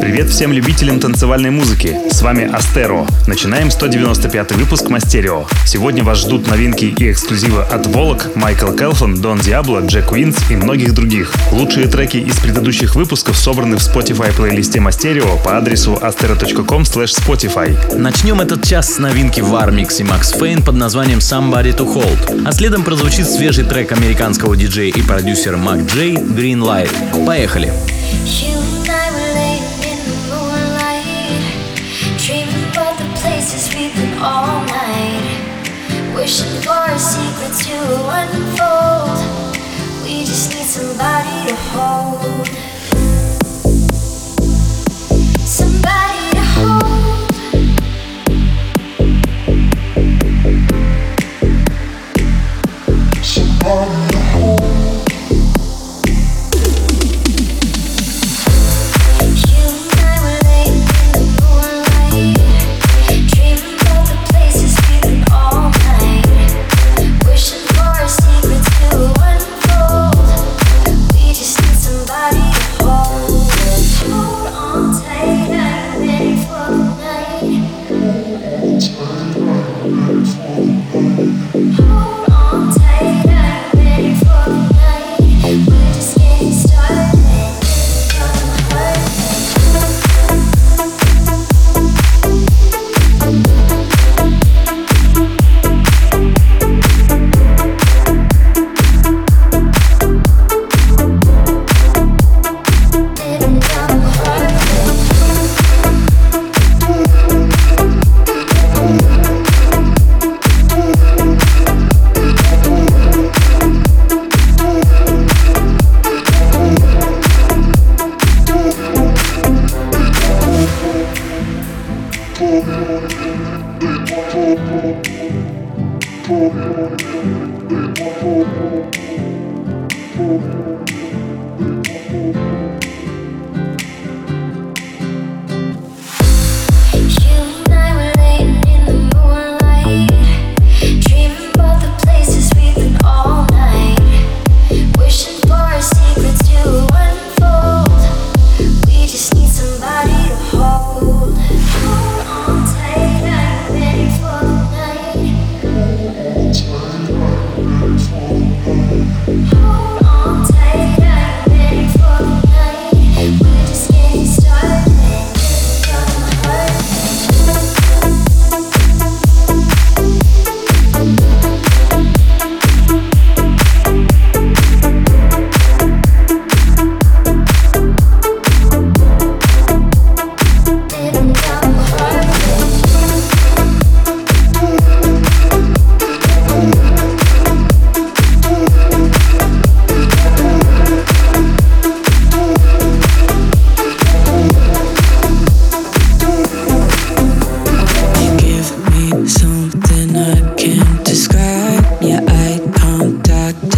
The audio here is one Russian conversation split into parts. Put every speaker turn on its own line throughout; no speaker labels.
Привет всем любителям танцевальной музыки. С вами Astero. Начинаем 195 выпуск Masterio. Сегодня вас ждут новинки и эксклюзивы от Volac, Michael Calfan, Don Diablo, Jack Wins и многих других. Лучшие треки из предыдущих выпусков собраны в Spotify плейлисте Masterio по адресу astero.com spotify.
Начнем этот час с новинки Warmix и Max Fane под названием Somebody to Hold. А следом прозвучит свежий трек американского диджея и продюсера Мак Джей Green Light. Поехали!
You for a secret to unfold. We just need somebody to hold.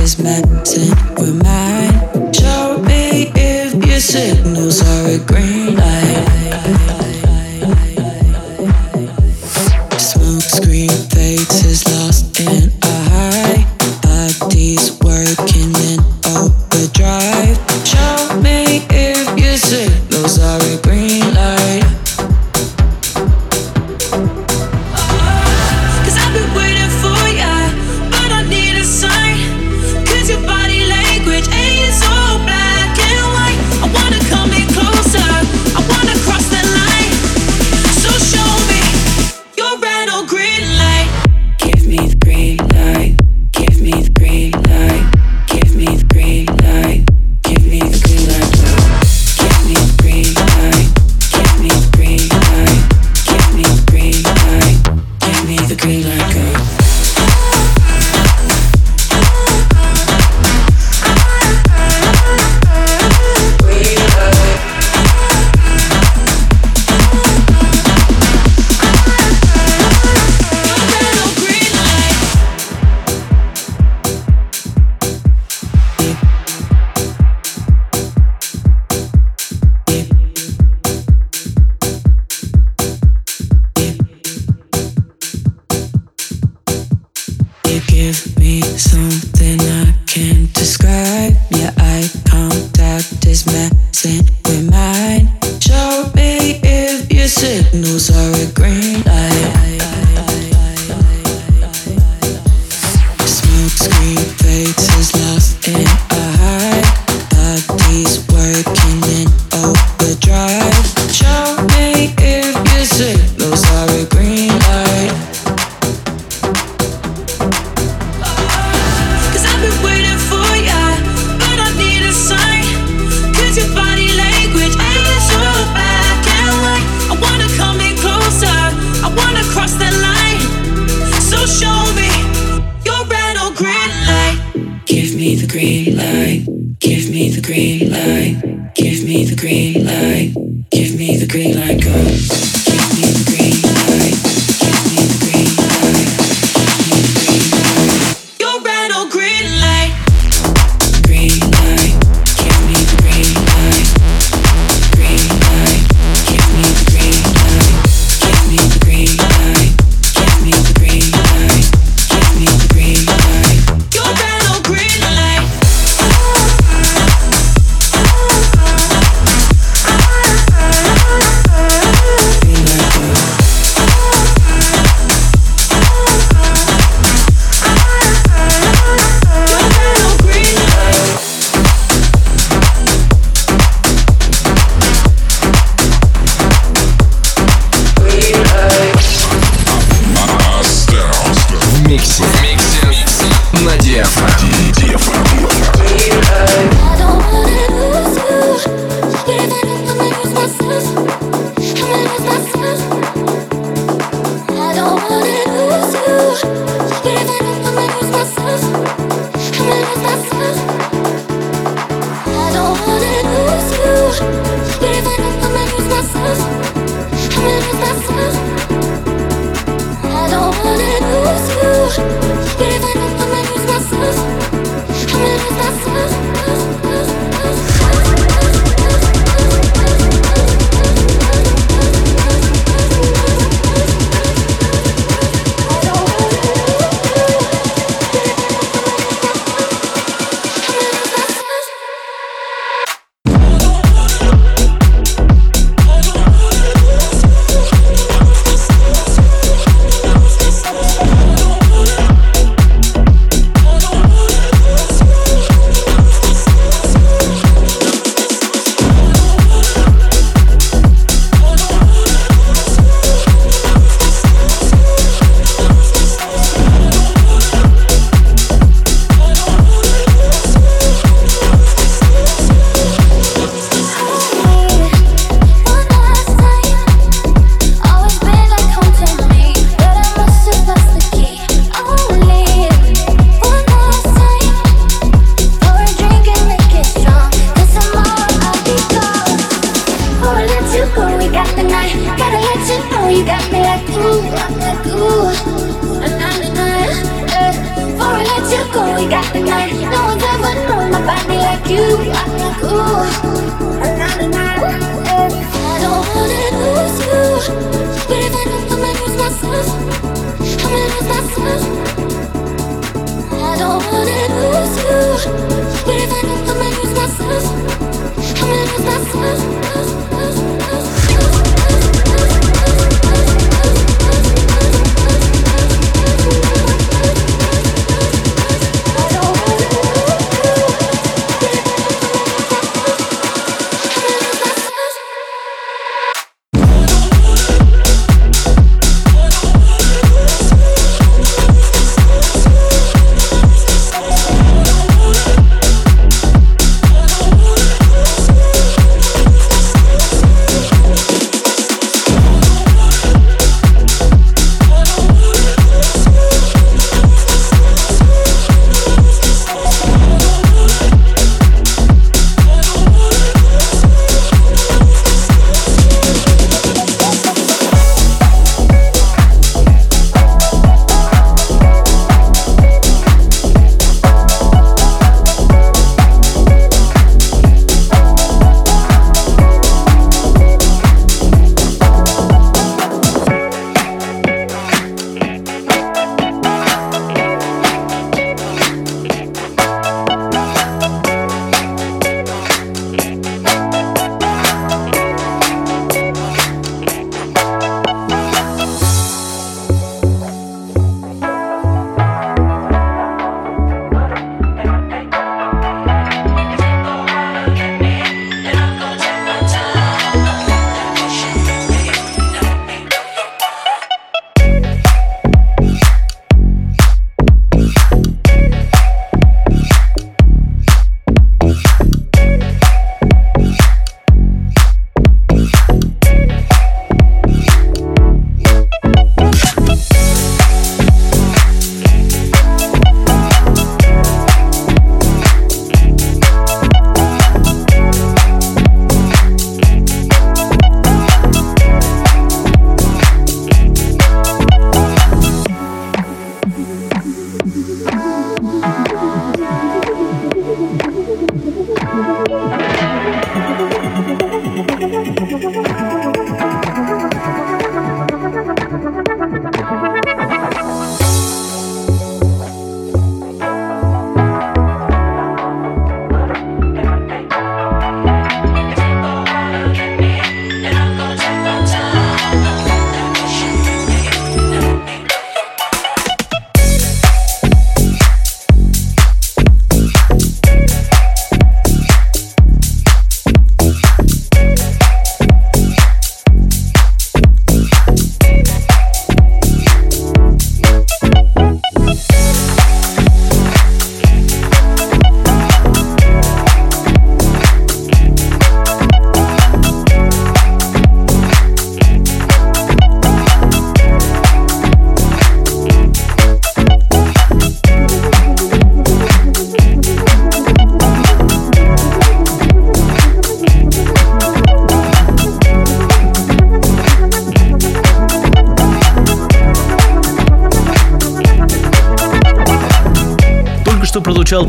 is messing with mine.
Show me
if your signals are a green
light.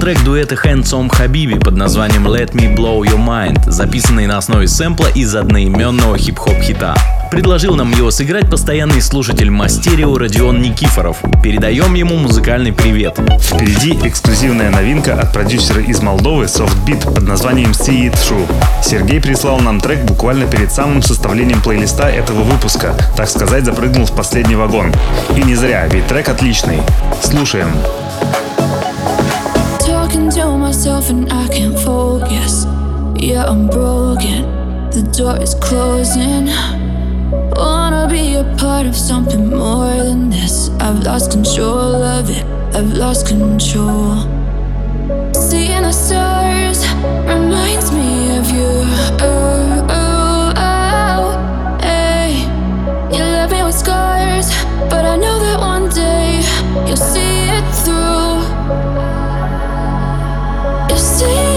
Трек дуэта Handsome Habibi под названием Let Me Blow Your Mind, записанный на основе сэмпла из одноименного хип-хоп хита. Предложил нам его сыграть постоянный слушатель Мастерио Родион Никифоров. Передаем ему музыкальный привет.
Впереди эксклюзивная новинка от продюсера из Молдовы Softbeat под названием See It Through. Сергей прислал нам трек буквально перед самым составлением плейлиста этого выпуска. Так сказать, запрыгнул в последний вагон. И не зря, ведь трек отличный. Слушаем.
To myself and I can't focus. Yeah, I'm broken. The door is closing. Wanna be a part of something more than this. I've lost control of it. I've lost control. Seeing the stars reminds me of you. Oh, oh, oh, hey. You left me with scars, but I know that one day you'll see it through see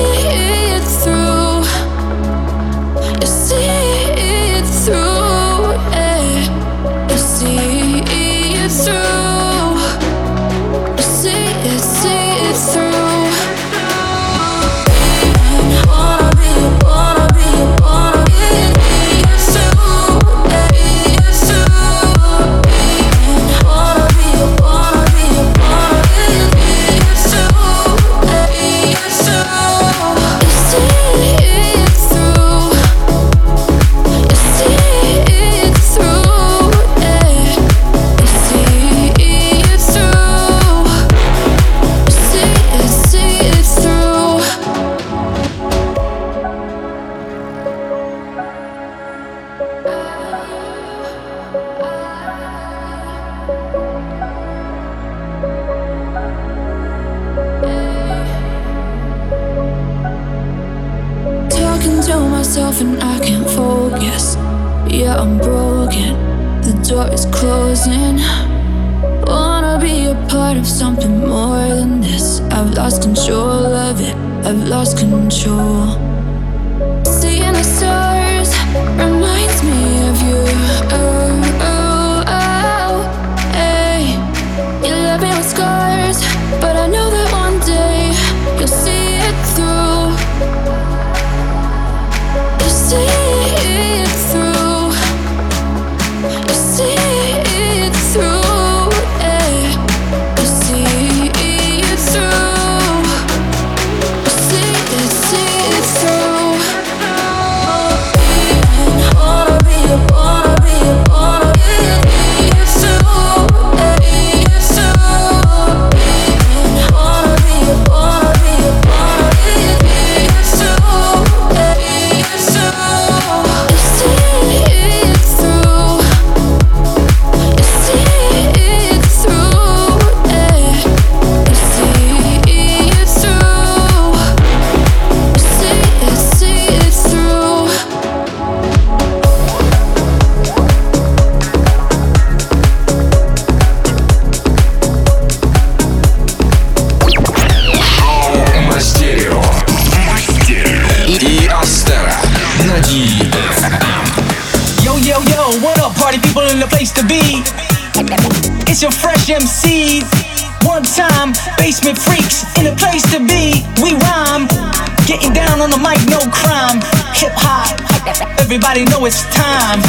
everybody know it's time.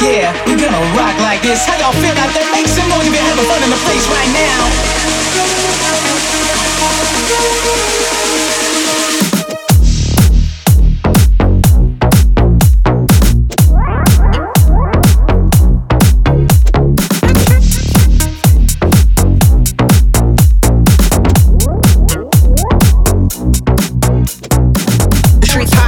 Yeah, we gonna rock like this. How y'all feel out there? country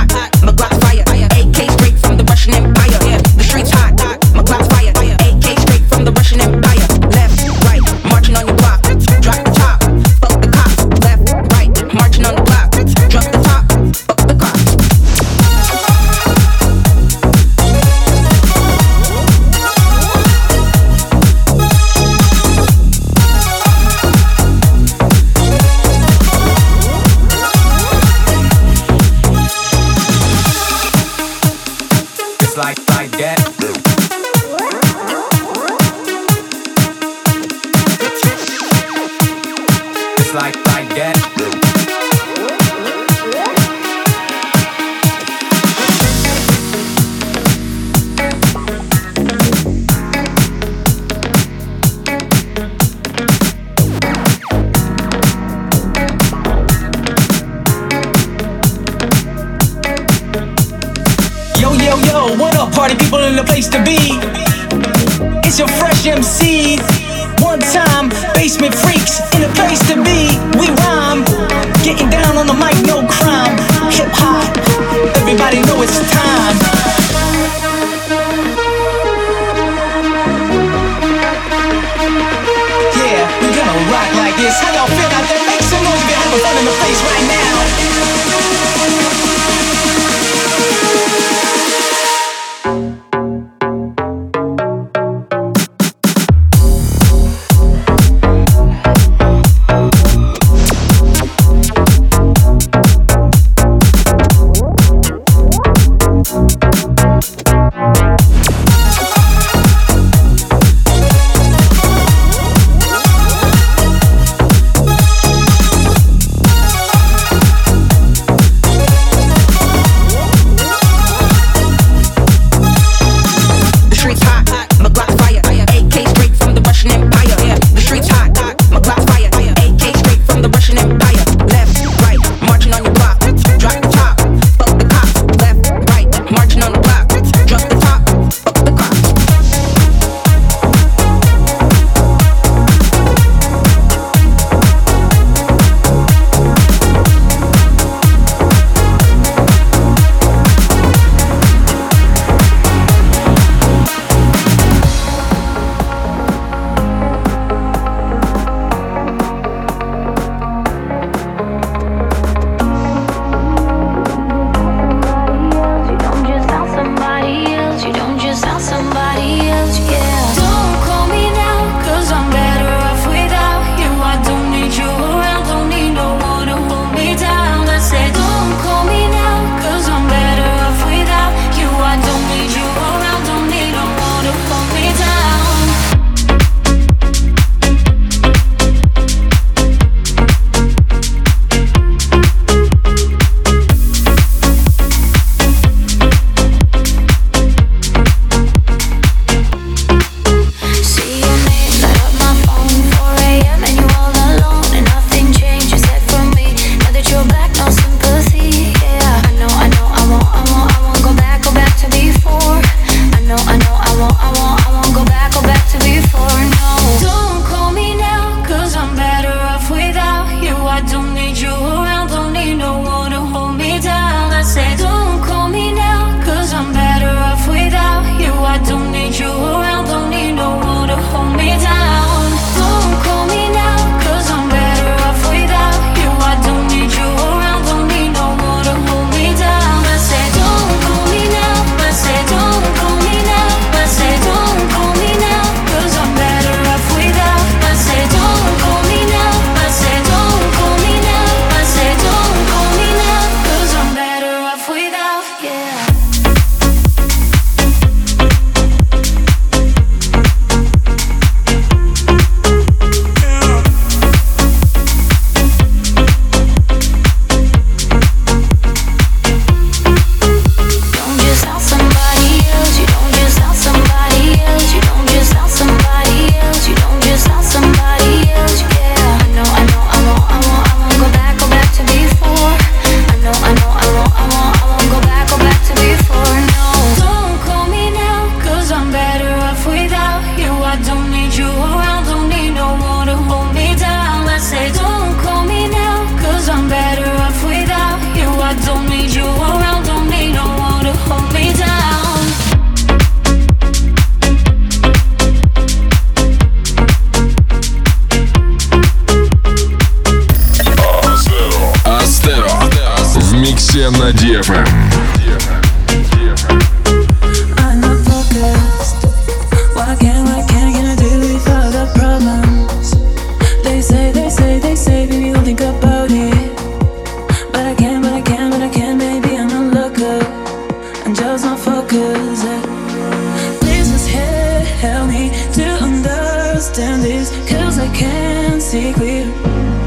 this,
cause I
can't see clear.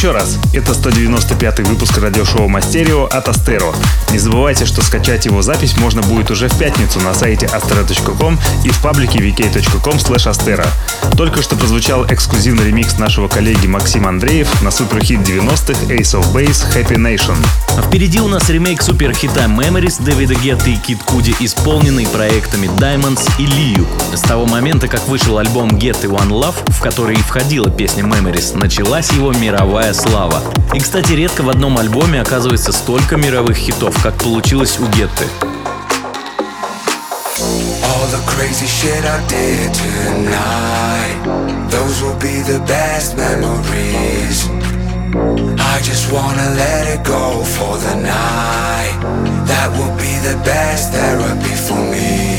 Еще раз, это 195 выпуск радиошоу Мастерио от Астеро. Не забывайте, что скачать его запись можно будет уже в пятницу на сайте astera.com и в паблике vk.com astera. Только что прозвучал эксклюзивный ремикс нашего коллеги Максима Андреев на суперхит 90-х Ace of Base Happy Nation.
А впереди у нас ремейк суперхита Memories Дэвида Гетты и Кит Куди, исполненный проектами Diamonds и Liu. С того момента, как вышел альбом Get One Love, в который и входила песня Memories, началась его мировая слава. И, кстати, редко в одном альбоме оказывается столько мировых хитов. как получилось у Гетты.
All the crazy shit I did tonight Those will be the best memories. I just wanna let it go for the night. That will be the best therapy for me.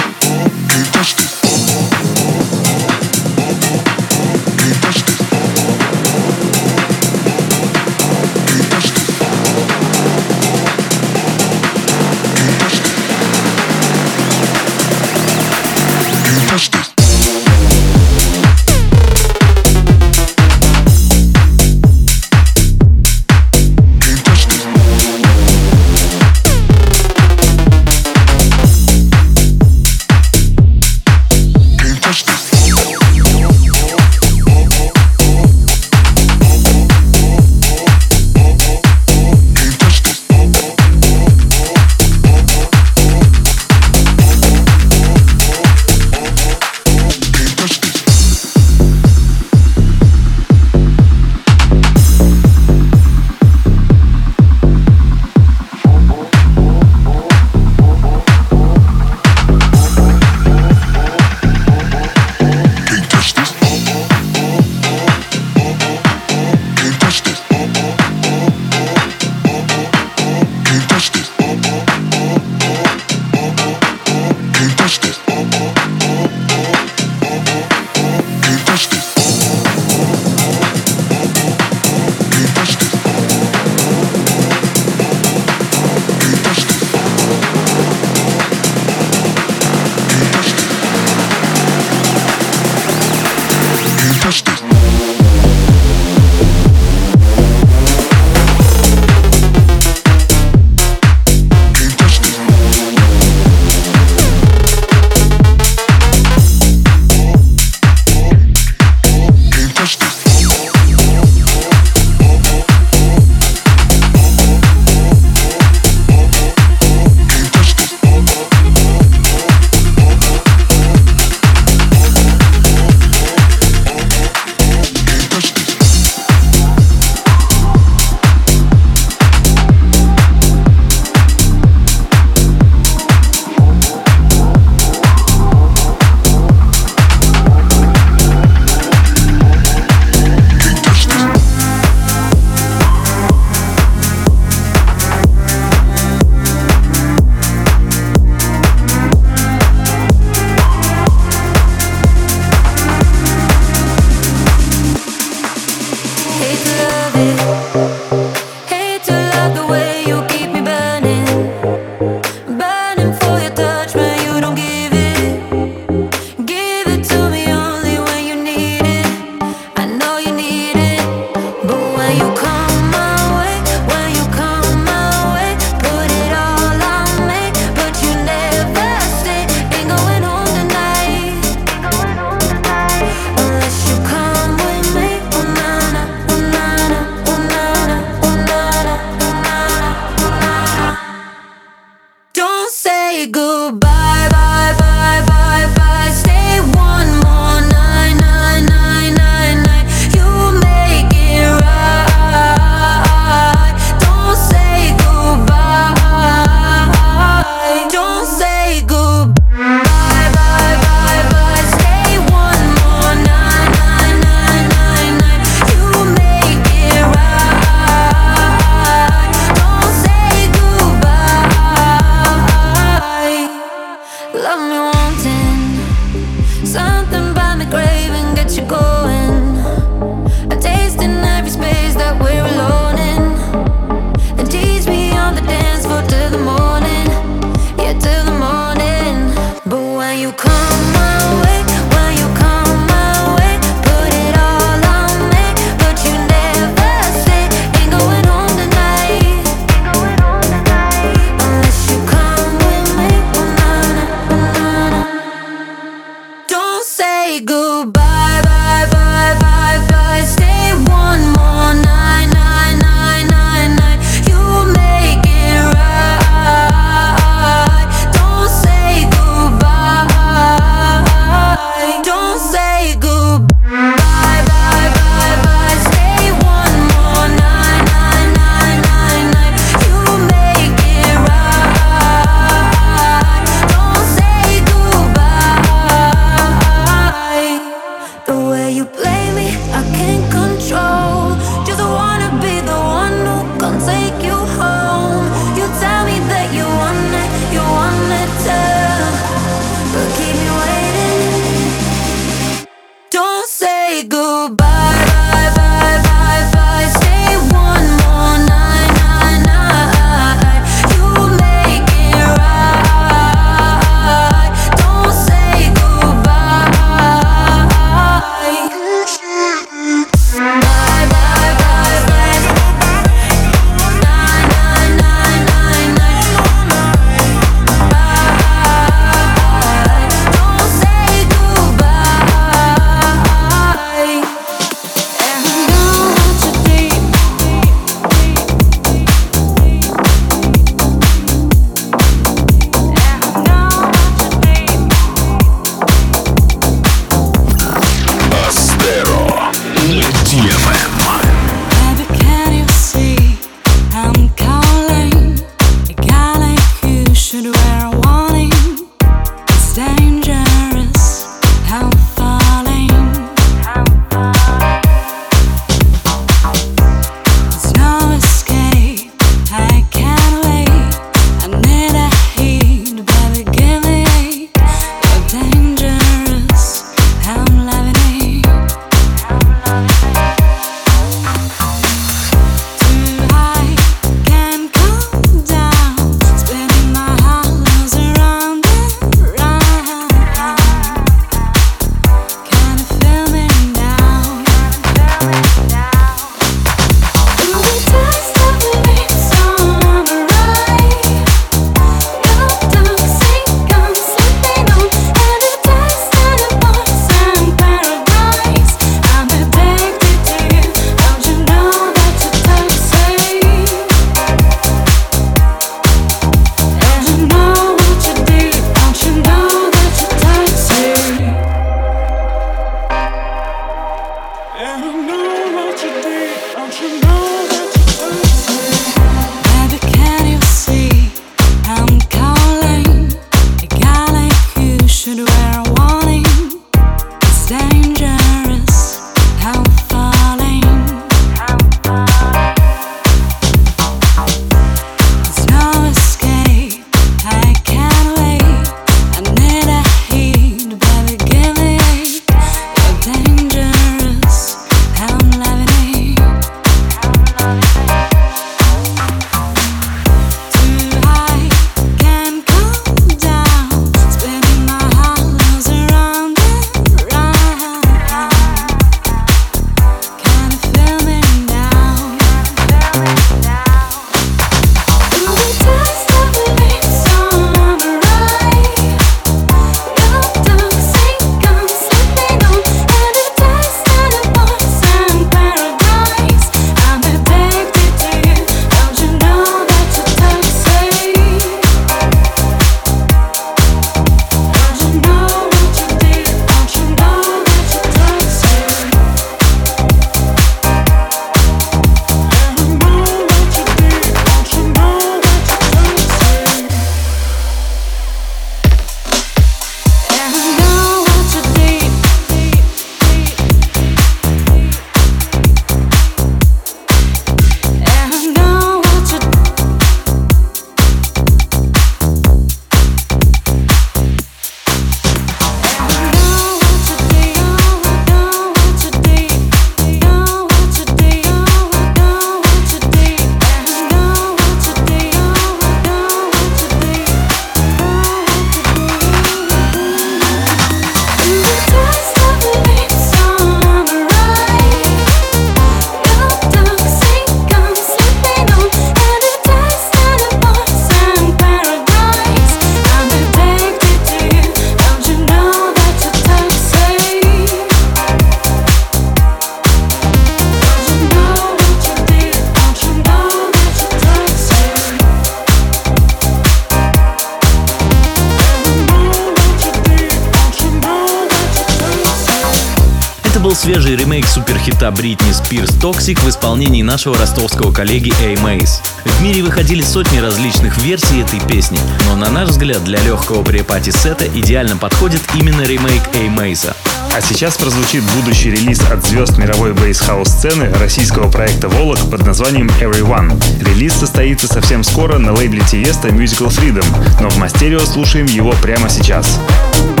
Бритни Спирс «Toxic» в исполнении нашего ростовского коллеги A-Mase. В мире выходили сотни различных версий этой песни, но на наш взгляд для легкого pre-party сета идеально подходит именно ремейк A-Mase'а.
А сейчас прозвучит будущий релиз от звезд мировой bass house сцены российского проекта «Volac» под названием Everyone. Релиз состоится совсем скоро на лейбле Tiësto Musical Freedom, но в Masterio слушаем его прямо сейчас.
Everyone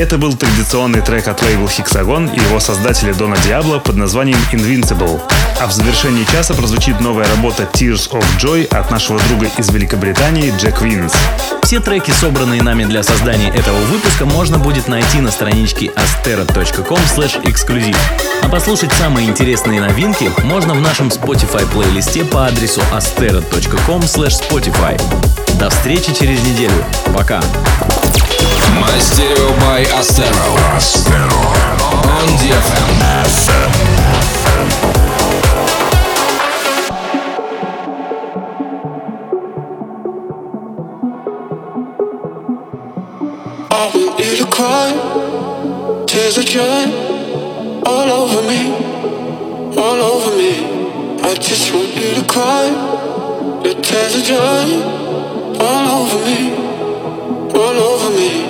Это был традиционный трек от лейбл Hexagon и его создателя Дона Диабло под названием Invincible. А в завершении часа прозвучит новая работа Tears of Joy от нашего друга из Великобритании Джек Винс.
Все треки, собранные нами для создания этого выпуска, можно будет найти на страничке эксклюзив. А послушать самые интересные новинки можно в нашем Spotify плейлисте по адресу astero.com spotify. До встречи через неделю. Пока.
My Stereo by Astero. Astero. On
I cry, tears are dry, all over me, all over me. I just want you to cry, tears are dry, all over me, all over me.